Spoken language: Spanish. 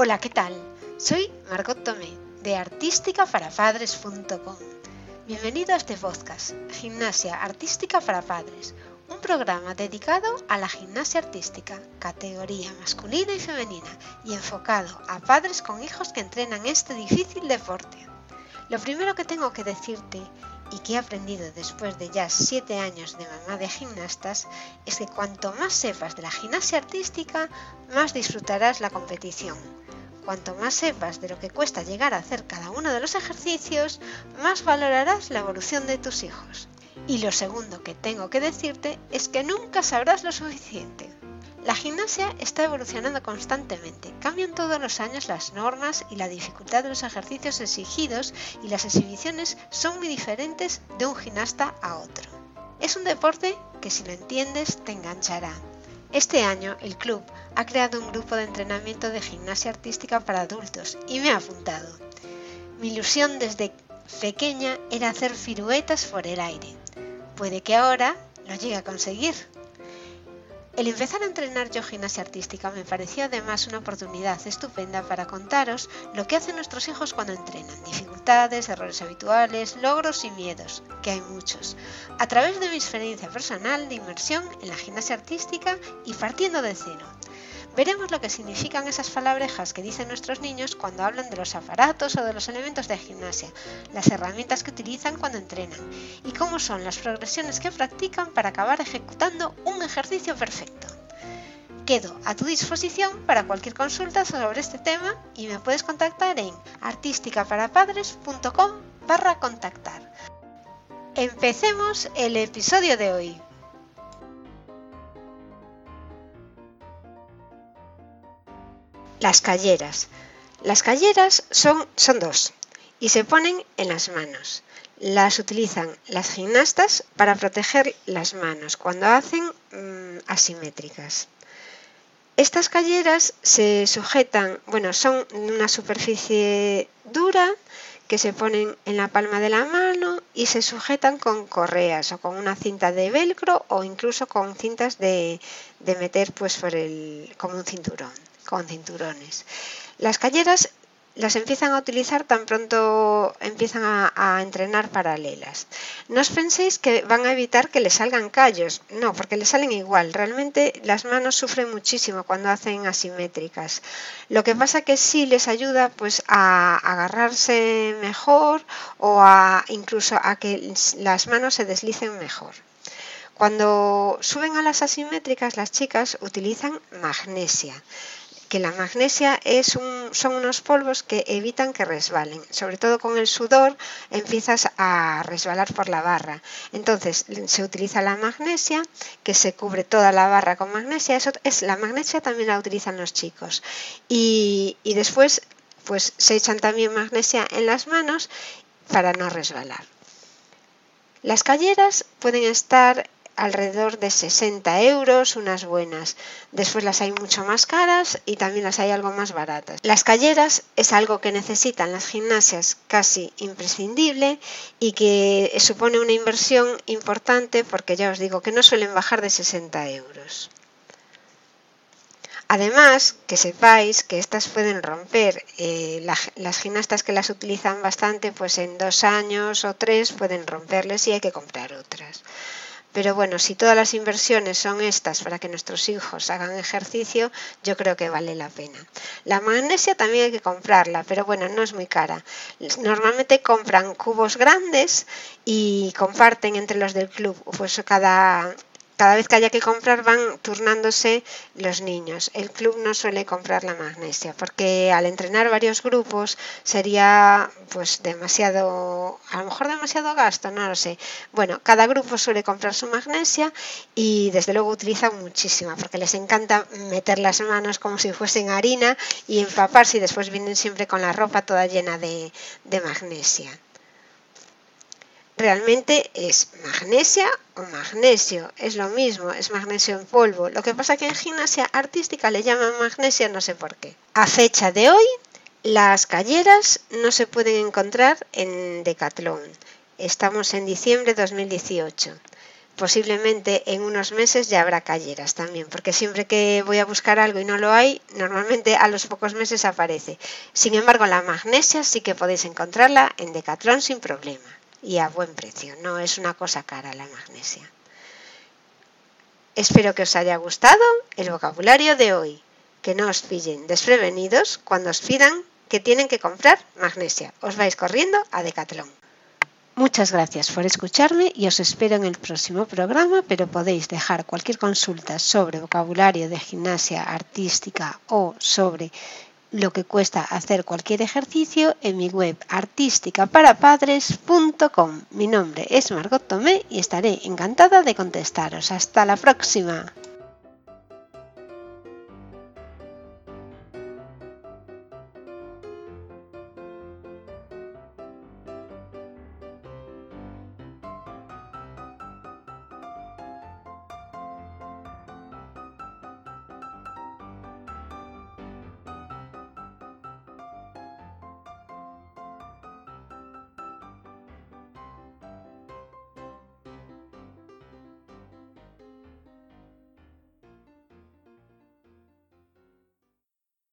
Hola, ¿qué tal? Soy Margot Tomé de artísticaparapadres.com. Bienvenido a este podcast, Gimnasia Artística para Padres, un programa dedicado a la gimnasia artística, categoría masculina y femenina, y enfocado a padres con hijos que entrenan este difícil deporte. Lo primero que tengo que decirte y que he aprendido después de ya 7 años de mamá de gimnastas es que cuanto más sepas de la gimnasia artística, más disfrutarás la competición Cuanto más sepas de lo que cuesta llegar a hacer cada uno de los ejercicios, más valorarás la evolución de tus hijos. Y lo segundo que tengo que decirte es que nunca sabrás lo suficiente. La gimnasia está evolucionando constantemente, cambian todos los años las normas y la dificultad de los ejercicios exigidos y las exhibiciones son muy diferentes de un gimnasta a otro. Es un deporte que si lo entiendes te enganchará. Este año el club ha creado un grupo de entrenamiento de gimnasia artística para adultos y me ha apuntado. Mi ilusión desde pequeña era hacer firuetas por el aire. Puede que ahora lo llegue a conseguir. El empezar a entrenar yo gimnasia artística me pareció además una oportunidad estupenda para contaros lo que hacen nuestros hijos cuando entrenan, dificultades, errores habituales, logros y miedos, que hay muchos, a través de mi experiencia personal de inmersión en la gimnasia artística y partiendo de cero. Veremos lo que significan esas palabrejas que dicen nuestros niños cuando hablan de los aparatos o de los elementos de gimnasia, las herramientas que utilizan cuando entrenan y cómo son las progresiones que practican para acabar ejecutando un ejercicio perfecto. Quedo a tu disposición para cualquier consulta sobre este tema y me puedes contactar en artísticaparapadres.com barra contactar. Empecemos el episodio de hoy. Las calleras. Las calleras son, son dos y se ponen en las manos. Las utilizan las gimnastas para proteger las manos cuando hacen mm, asimétricas. Estas calleras se sujetan, bueno, son una superficie dura que se ponen en la palma de la mano y se sujetan con correas o con una cinta de velcro o incluso con cintas de, de meter pues por el, como un cinturón con cinturones. Las calleras las empiezan a utilizar tan pronto empiezan a, entrenar paralelas. No os penséis que van a evitar que les salgan callos, no, porque les salen igual. Realmente las manos sufren muchísimo cuando hacen asimétricas. Lo que pasa que sí les ayuda pues a agarrarse mejor o a incluso a que las manos se deslicen mejor. Cuando suben a las asimétricas, las chicas utilizan magnesia que la magnesia es un, son unos polvos que evitan que resbalen. Sobre todo con el sudor empiezas a resbalar por la barra. Entonces se utiliza la magnesia, que se cubre toda la barra con magnesia. Eso es la magnesia también la utilizan los chicos. Y, y después pues se echan también magnesia en las manos para no resbalar. Las calleras pueden estar alrededor de 60 euros, unas buenas. Después las hay mucho más caras y también las hay algo más baratas. Las calleras es algo que necesitan las gimnasias casi imprescindible y que supone una inversión importante porque ya os digo que no suelen bajar de 60 euros. Además, que sepáis que estas pueden romper. Eh, las gimnastas que las utilizan bastante, pues en dos años o tres pueden romperles y hay que comprar otras. Pero bueno, si todas las inversiones son estas para que nuestros hijos hagan ejercicio, yo creo que vale la pena. La magnesia también hay que comprarla, pero bueno, no es muy cara. Normalmente compran cubos grandes y comparten entre los del club. Pues cada, cada vez que haya que comprar van turnándose los niños. El club no suele comprar la magnesia porque al entrenar varios grupos sería pues demasiado, a lo mejor demasiado gasto, no lo sé. Bueno, cada grupo suele comprar su magnesia y desde luego utilizan muchísima porque les encanta meter las manos como si fuesen harina y empaparse y después vienen siempre con la ropa toda llena de, de magnesia realmente es magnesia o magnesio, es lo mismo, es magnesio en polvo. Lo que pasa que en gimnasia artística le llaman magnesia, no sé por qué. A fecha de hoy, las calleras no se pueden encontrar en Decathlon. Estamos en diciembre de 2018. posiblemente en unos meses ya habrá calleras también, porque siempre que voy a buscar algo y no lo hay, normalmente a los pocos meses aparece. Sin embargo, la magnesia sí que podéis encontrarla en Decathlon sin problema y a buen precio, no es una cosa cara la magnesia. Espero que os haya gustado el vocabulario de hoy, que no os pillen desprevenidos cuando os pidan que tienen que comprar magnesia. Os vais corriendo a Decathlon. Muchas gracias por escucharme y os espero en el próximo programa, pero podéis dejar cualquier consulta sobre vocabulario de gimnasia artística o sobre lo que cuesta hacer cualquier ejercicio en mi web artísticaparapadres.com. Mi nombre es Margot Tomé y estaré encantada de contestaros. Hasta la próxima.